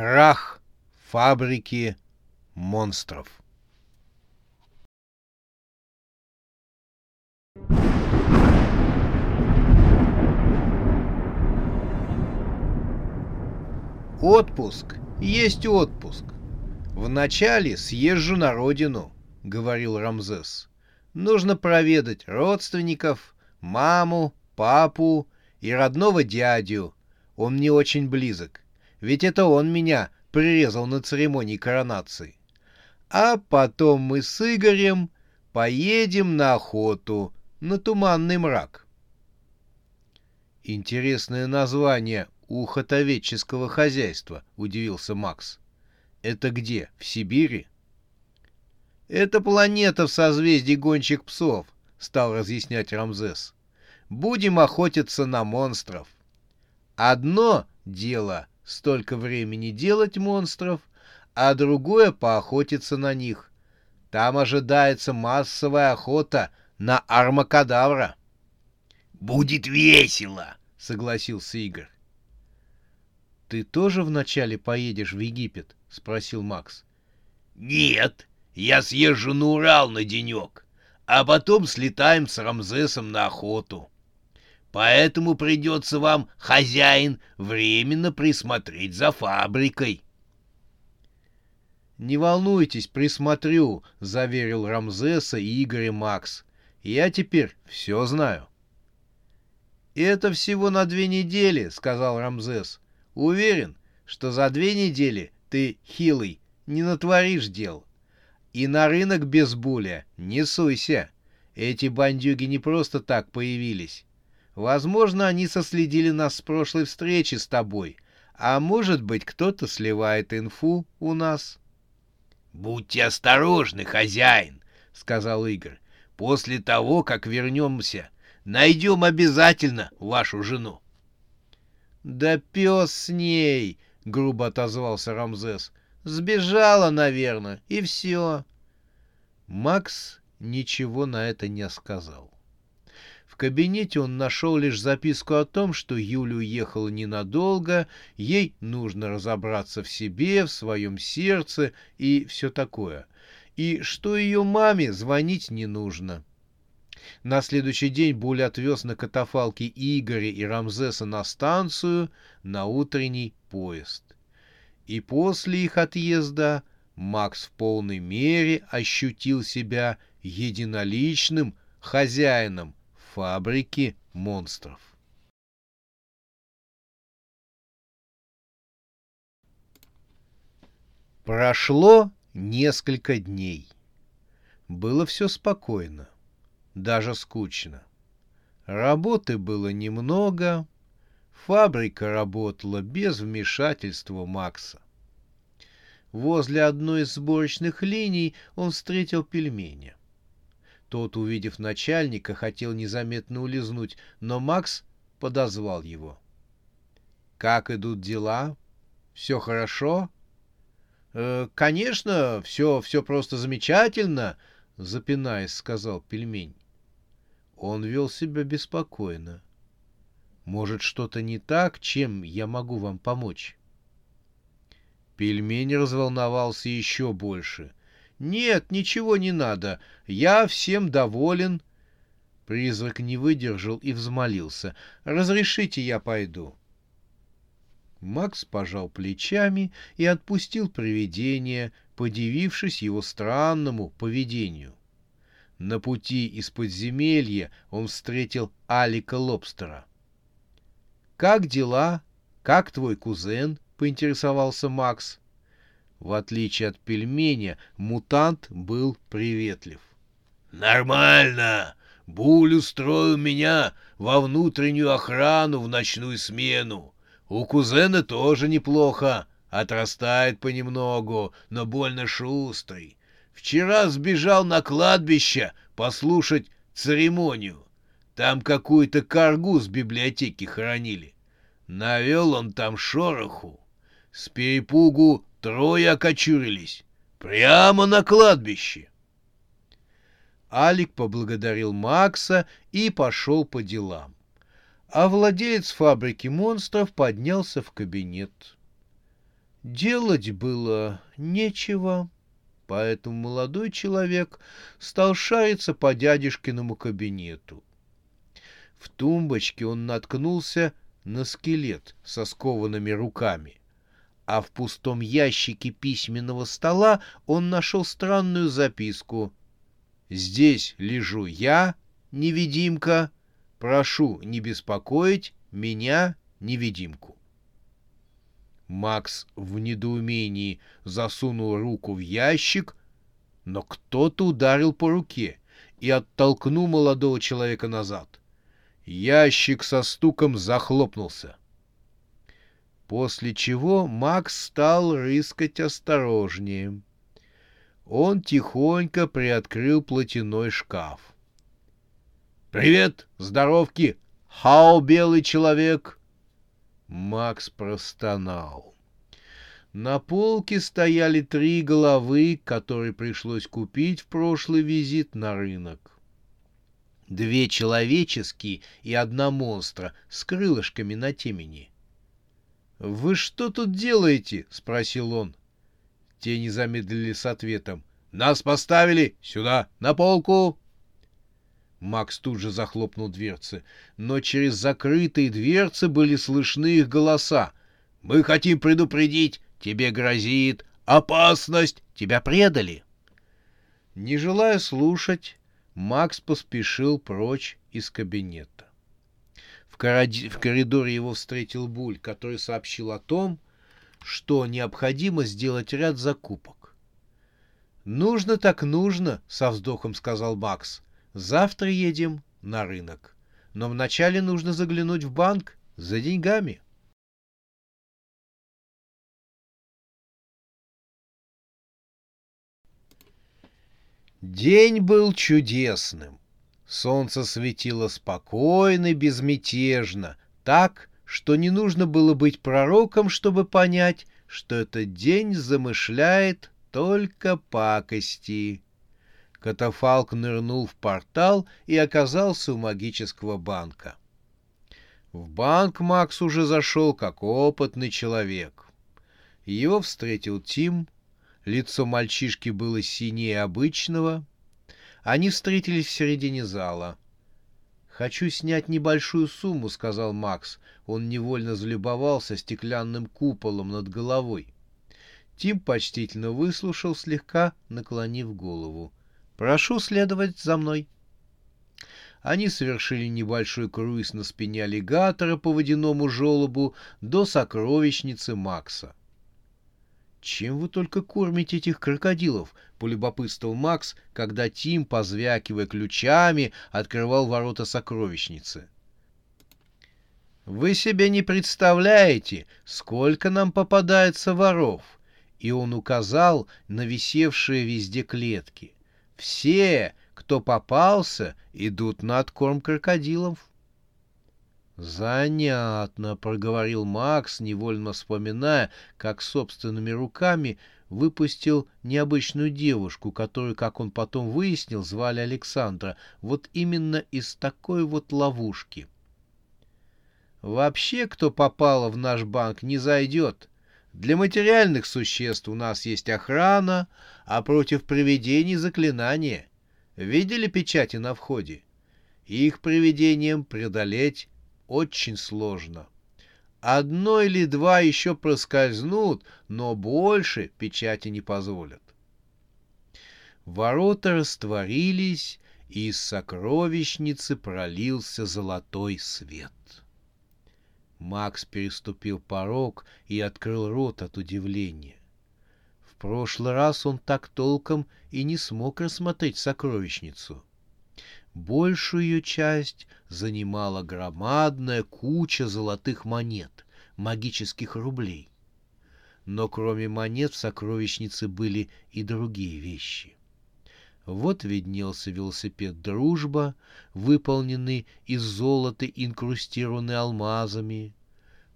Крах фабрики монстров. Отпуск есть отпуск. Вначале съезжу на родину, говорил Рамзес. Нужно проведать родственников, маму, папу и родного дядю. Он мне очень близок. Ведь это он меня прирезал на церемонии коронации. А потом мы с Игорем поедем на охоту, на туманный мрак. Интересное название у хотоведческого хозяйства, удивился Макс. Это где, в Сибири? Это планета в созвездии гонщик псов, стал разъяснять Рамзес. Будем охотиться на монстров. Одно дело столько времени делать монстров, а другое поохотиться на них. Там ожидается массовая охота на армакадавра. «Будет весело!» — согласился Игорь. «Ты тоже вначале поедешь в Египет?» — спросил Макс. «Нет, я съезжу на Урал на денек, а потом слетаем с Рамзесом на охоту. Поэтому придется вам, хозяин, временно присмотреть за фабрикой». «Не волнуйтесь, присмотрю», — заверил Рамзеса и Игоря Макс. «Я теперь все знаю». «Это всего на две недели», — сказал Рамзес. «Уверен, что за две недели ты, хилый, не натворишь дел. И на рынок без буля не суйся. Эти бандюги не просто так появились. Возможно, они соследили нас с прошлой встречи с тобой, а может быть, кто-то сливает инфу у нас. — Будьте осторожны, хозяин, — сказал Игорь. — После того, как вернемся, найдем обязательно вашу жену. — Да пес с ней! — грубо отозвался Рамзес. «Сбежала, наверное, и все». Макс ничего на это не сказал. Кабинете он нашел лишь записку о том, что Юля уехала ненадолго, ей нужно разобраться в себе, в своем сердце и все такое, и что ее маме звонить не нужно. На следующий день Буль отвез на катафалке Игоря и Рамзеса на станцию на утренний поезд. И после их отъезда Макс в полной мере ощутил себя единоличным хозяином фабрики монстров. Прошло несколько дней. Было все спокойно, даже скучно. Работы было немного, Фабрика работала без вмешательства Макса. Возле одной из сборочных линий он встретил пельменя. Тот, увидев начальника, хотел незаметно улизнуть, но Макс подозвал его. «Как идут дела? Все хорошо?» «Э, «Конечно, все, все просто замечательно», — запинаясь, сказал пельмень. Он вел себя беспокойно. Может, что-то не так, чем я могу вам помочь? Пельмень разволновался еще больше. «Нет, ничего не надо. Я всем доволен». Призрак не выдержал и взмолился. «Разрешите, я пойду». Макс пожал плечами и отпустил привидение, подивившись его странному поведению. На пути из подземелья он встретил Алика Лобстера. «Как дела? Как твой кузен?» — поинтересовался Макс. В отличие от пельменя, мутант был приветлив. «Нормально. Буль устроил меня во внутреннюю охрану в ночную смену. У кузена тоже неплохо», Отрастает понемногу, но больно шустрый. Вчера сбежал на кладбище послушать церемонию. Там какую-то каргу с библиотеки хоронили. Навел он там шороху. С перепугу трое окочурились. Прямо на кладбище. Алик поблагодарил Макса и пошел по делам. А владелец фабрики монстров поднялся в кабинет. Делать было нечего, поэтому молодой человек стал шариться по дядюшкиному кабинету. В тумбочке он наткнулся на скелет со скованными руками, а в пустом ящике письменного стола он нашел странную записку. «Здесь лежу я, невидимка, прошу не беспокоить меня, невидимку». Макс в недоумении засунул руку в ящик, но кто-то ударил по руке и оттолкнул молодого человека назад. Ящик со стуком захлопнулся. После чего Макс стал рыскать осторожнее. Он тихонько приоткрыл платяной шкаф. «Привет, здоровки! Хау, белый человек!» Макс простонал. На полке стояли три головы, которые пришлось купить в прошлый визит на рынок. Две человеческие и одна монстра с крылышками на темени. «Вы что тут делаете?» — спросил он. Те не замедлили с ответом. «Нас поставили! Сюда, на полку!» Макс тут же захлопнул дверцы, но через закрытые дверцы были слышны их голоса. «Мы хотим предупредить, тебе грозит опасность, тебя предали!» Не желая слушать, Макс поспешил прочь из кабинета. В, коридоре его встретил Буль, который сообщил о том, что необходимо сделать ряд закупок. «Нужно так нужно», — со вздохом сказал Макс. Завтра едем на рынок. Но вначале нужно заглянуть в банк за деньгами. День был чудесным. Солнце светило спокойно и безмятежно, так, что не нужно было быть пророком, чтобы понять, что этот день замышляет только пакости. Катафалк нырнул в портал и оказался у магического банка. В банк Макс уже зашел как опытный человек. Его встретил Тим. Лицо мальчишки было синее обычного. Они встретились в середине зала. «Хочу снять небольшую сумму», — сказал Макс. Он невольно залюбовался стеклянным куполом над головой. Тим почтительно выслушал, слегка наклонив голову. Прошу следовать за мной. Они совершили небольшой круиз на спине аллигатора по водяному желобу до сокровищницы Макса. «Чем вы только кормите этих крокодилов?» — полюбопытствовал Макс, когда Тим, позвякивая ключами, открывал ворота сокровищницы. «Вы себе не представляете, сколько нам попадается воров!» И он указал на висевшие везде клетки. Все, кто попался, идут на откорм крокодилов. «Занятно», — проговорил Макс, невольно вспоминая, как собственными руками выпустил необычную девушку, которую, как он потом выяснил, звали Александра, вот именно из такой вот ловушки. «Вообще, кто попало в наш банк, не зайдет. Для материальных существ у нас есть охрана, а против привидений заклинания. Видели печати на входе? Их привидением преодолеть очень сложно. Одно или два еще проскользнут, но больше печати не позволят. Ворота растворились, и из сокровищницы пролился золотой свет. Макс переступил порог и открыл рот от удивления. В прошлый раз он так толком и не смог рассмотреть сокровищницу. Большую часть занимала громадная куча золотых монет, магических рублей. Но кроме монет в сокровищнице были и другие вещи. Вот виднелся велосипед «Дружба», выполненный из золота, инкрустированный алмазами.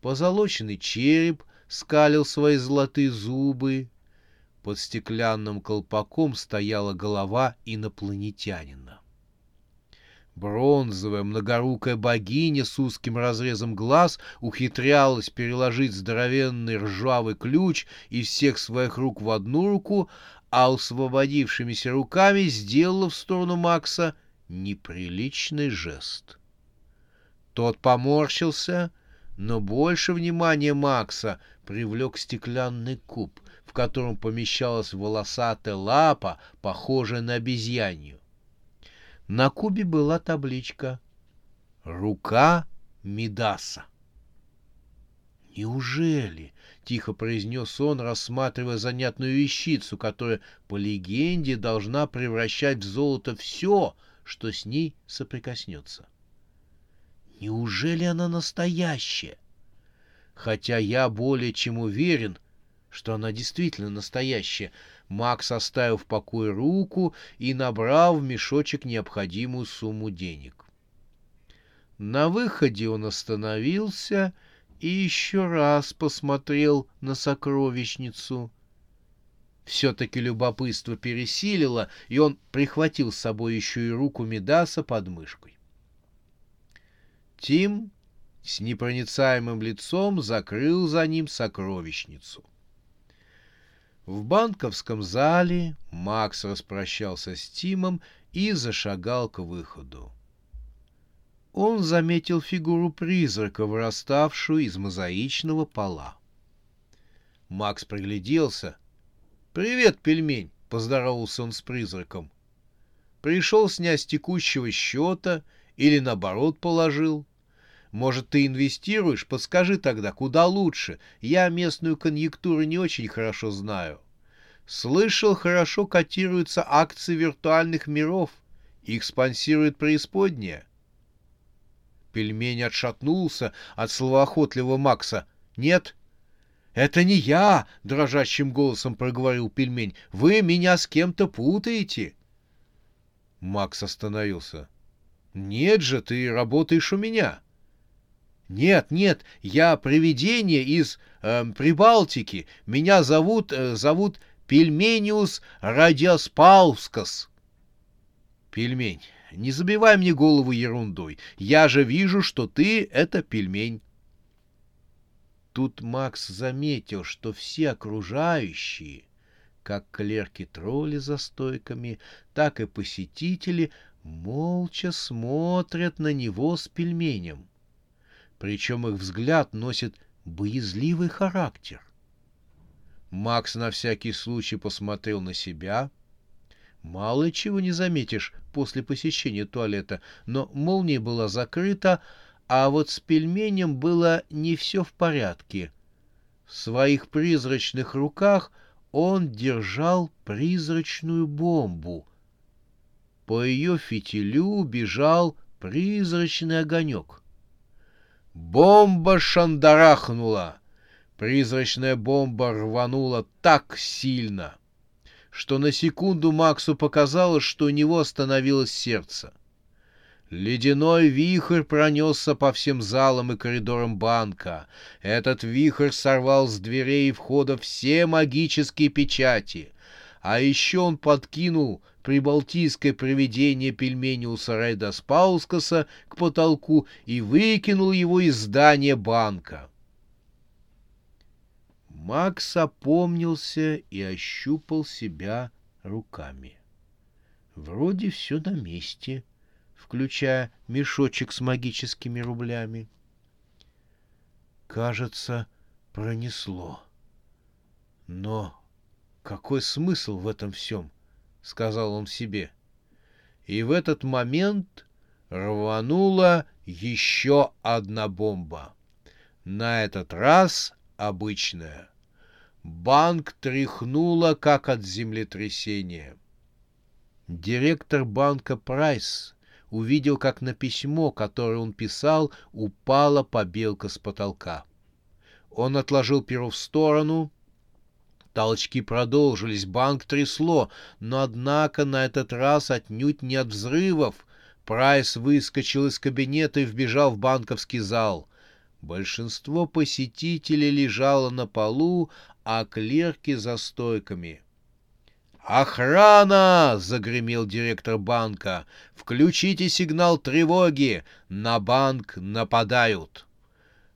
Позолоченный череп скалил свои золотые зубы. Под стеклянным колпаком стояла голова инопланетянина. Бронзовая многорукая богиня с узким разрезом глаз ухитрялась переложить здоровенный ржавый ключ из всех своих рук в одну руку, а освободившимися руками сделала в сторону Макса неприличный жест. Тот поморщился, но больше внимания Макса привлек стеклянный куб, в котором помещалась волосатая лапа, похожая на обезьянью. На кубе была табличка «Рука Мидаса». «Неужели?» — тихо произнес он, рассматривая занятную вещицу, которая, по легенде, должна превращать в золото все, что с ней соприкоснется. «Неужели она настоящая?» Хотя я более чем уверен, что она действительно настоящая. Макс оставил в покое руку и набрал в мешочек необходимую сумму денег. На выходе он остановился и еще раз посмотрел на сокровищницу. Все-таки любопытство пересилило, и он прихватил с собой еще и руку Медаса под мышкой. Тим с непроницаемым лицом закрыл за ним сокровищницу. В банковском зале Макс распрощался с Тимом и зашагал к выходу он заметил фигуру призрака, выраставшую из мозаичного пола. Макс пригляделся. «Привет, пельмень!» — поздоровался он с призраком. «Пришел снять с текущего счета или, наоборот, положил?» Может, ты инвестируешь? Подскажи тогда, куда лучше? Я местную конъюнктуру не очень хорошо знаю. Слышал, хорошо котируются акции виртуальных миров. Их спонсирует преисподняя. Пельмень отшатнулся от словоохотливого Макса. «Нет, это не я!» — дрожащим голосом проговорил пельмень. «Вы меня с кем-то путаете!» Макс остановился. «Нет же, ты работаешь у меня!» «Нет, нет, я привидение из э, Прибалтики. Меня зовут, э, зовут Пельмениус Радиоспаускас». «Пельмень, не забивай мне голову ерундой. Я же вижу, что ты — это пельмень. Тут Макс заметил, что все окружающие, как клерки-тролли за стойками, так и посетители, молча смотрят на него с пельменем. Причем их взгляд носит боязливый характер. Макс на всякий случай посмотрел на себя — Мало чего не заметишь после посещения туалета, но молния была закрыта, а вот с пельменем было не все в порядке. В своих призрачных руках он держал призрачную бомбу. По ее фитилю бежал призрачный огонек. Бомба шандарахнула. Призрачная бомба рванула так сильно — что на секунду Максу показалось, что у него остановилось сердце. Ледяной вихрь пронесся по всем залам и коридорам банка. Этот вихрь сорвал с дверей и входа все магические печати. А еще он подкинул прибалтийское привидение пельмениуса Рейда Спаускаса к потолку и выкинул его из здания банка. Макс опомнился и ощупал себя руками. Вроде все на месте, включая мешочек с магическими рублями. Кажется, пронесло. Но какой смысл в этом всем? — сказал он себе. И в этот момент рванула еще одна бомба. На этот раз обычная. Банк тряхнуло, как от землетрясения. Директор банка Прайс увидел, как на письмо, которое он писал, упала побелка с потолка. Он отложил перо в сторону, Толчки продолжились, банк трясло, но однако на этот раз отнюдь не от взрывов. Прайс выскочил из кабинета и вбежал в банковский зал. Большинство посетителей лежало на полу, а клерки за стойками. «Охрана!» — загремел директор банка. «Включите сигнал тревоги! На банк нападают!»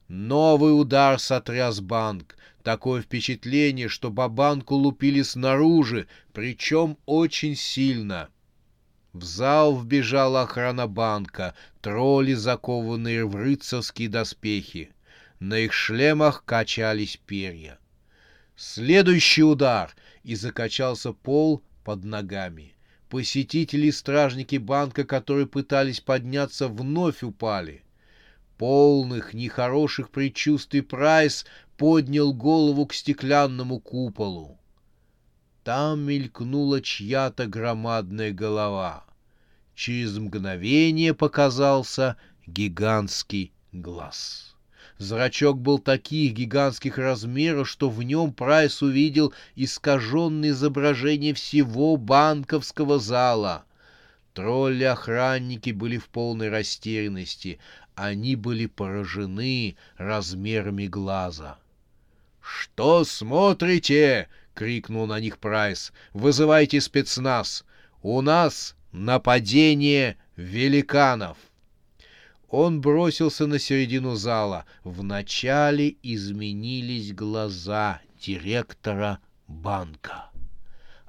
Новый удар сотряс банк. Такое впечатление, что по банку лупили снаружи, причем очень сильно. В зал вбежала охрана банка, тролли, закованные в рыцарские доспехи. На их шлемах качались перья. Следующий удар, и закачался пол под ногами. Посетители и стражники банка, которые пытались подняться, вновь упали. Полных нехороших предчувствий Прайс поднял голову к стеклянному куполу. Там мелькнула чья-то громадная голова. Через мгновение показался гигантский глаз. Зрачок был таких гигантских размеров, что в нем Прайс увидел искаженное изображение всего банковского зала. Тролли-охранники были в полной растерянности. Они были поражены размерами глаза. «Что смотрите?» — крикнул на них Прайс. «Вызывайте спецназ! У нас нападение великанов!» Он бросился на середину зала. Вначале изменились глаза директора банка.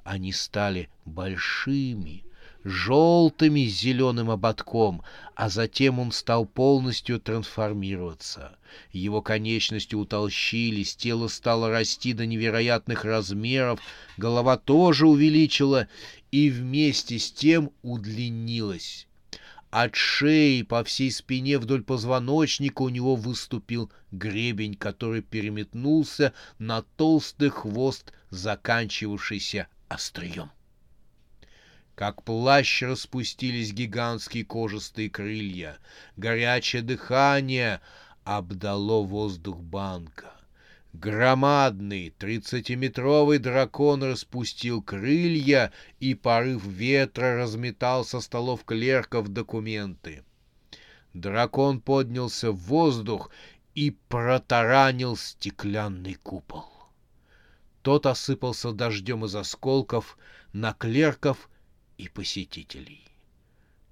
Они стали большими, желтыми с зеленым ободком, а затем он стал полностью трансформироваться. Его конечности утолщились, тело стало расти до невероятных размеров, голова тоже увеличила и вместе с тем удлинилась. От шеи по всей спине вдоль позвоночника у него выступил гребень, который переметнулся на толстый хвост, заканчивавшийся острием. Как плащ распустились гигантские кожистые крылья. Горячее дыхание обдало воздух банка. Громадный тридцатиметровый дракон распустил крылья, и порыв ветра разметал со столов клерков документы. Дракон поднялся в воздух и протаранил стеклянный купол. Тот осыпался дождем из осколков на клерков и посетителей.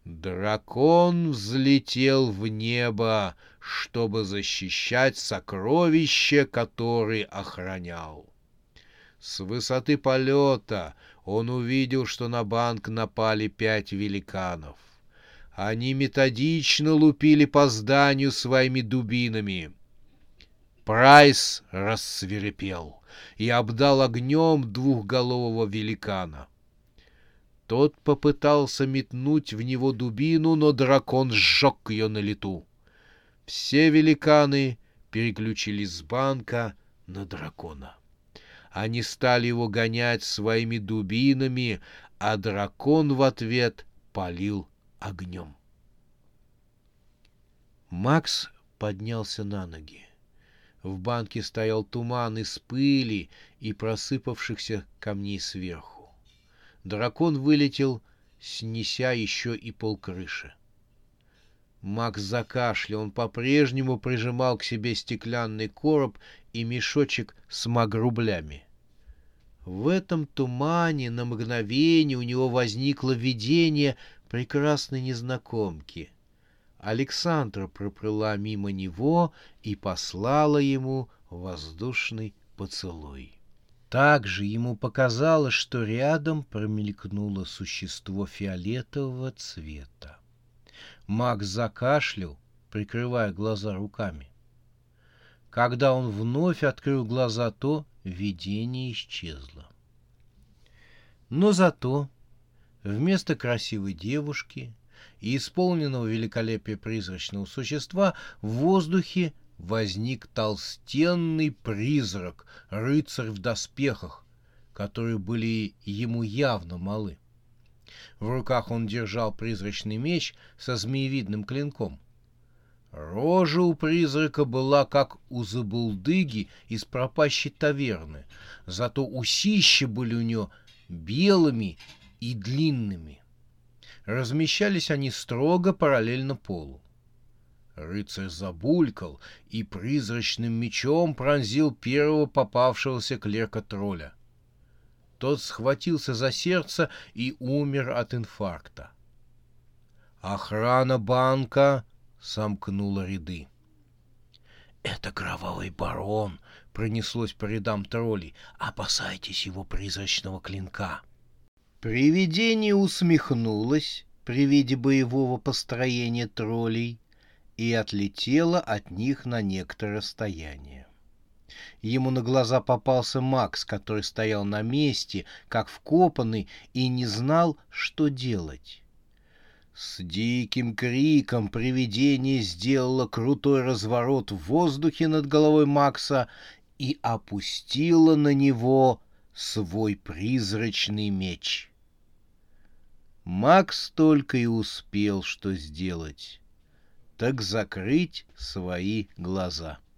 Дракон взлетел в небо, чтобы защищать сокровище, которое охранял. С высоты полета он увидел, что на банк напали пять великанов. Они методично лупили по зданию своими дубинами. Прайс рассверепел и обдал огнем двухголового великана. Тот попытался метнуть в него дубину, но дракон сжег ее на лету. Все великаны переключились с банка на дракона. Они стали его гонять своими дубинами, а дракон в ответ палил огнем. Макс поднялся на ноги. В банке стоял туман из пыли и просыпавшихся камней сверху. Дракон вылетел, снеся еще и полкрыши. Макс закашлял, он по-прежнему прижимал к себе стеклянный короб и мешочек с магрублями. В этом тумане на мгновение у него возникло видение прекрасной незнакомки. Александра проплыла мимо него и послала ему воздушный поцелуй. Также ему показалось, что рядом промелькнуло существо фиолетового цвета. Макс закашлял, прикрывая глаза руками. Когда он вновь открыл глаза, то видение исчезло. Но зато вместо красивой девушки и исполненного великолепия призрачного существа в воздухе возник толстенный призрак, рыцарь в доспехах, которые были ему явно малы. В руках он держал призрачный меч со змеевидным клинком. Рожа у призрака была как у забулдыги из пропащей таверны, зато усища были у нее белыми и длинными. Размещались они строго параллельно полу. Рыцарь забулькал и призрачным мечом пронзил первого попавшегося клерка-тролля. Тот схватился за сердце и умер от инфаркта. Охрана банка сомкнула ряды. «Это кровавый барон!» — пронеслось по рядам троллей. «Опасайтесь его призрачного клинка!» Привидение усмехнулось при виде боевого построения троллей и отлетело от них на некоторое расстояние. Ему на глаза попался Макс, который стоял на месте, как вкопанный, и не знал, что делать. С диким криком привидение сделало крутой разворот в воздухе над головой Макса и опустило на него свой призрачный меч. Макс только и успел что сделать, так закрыть свои глаза. —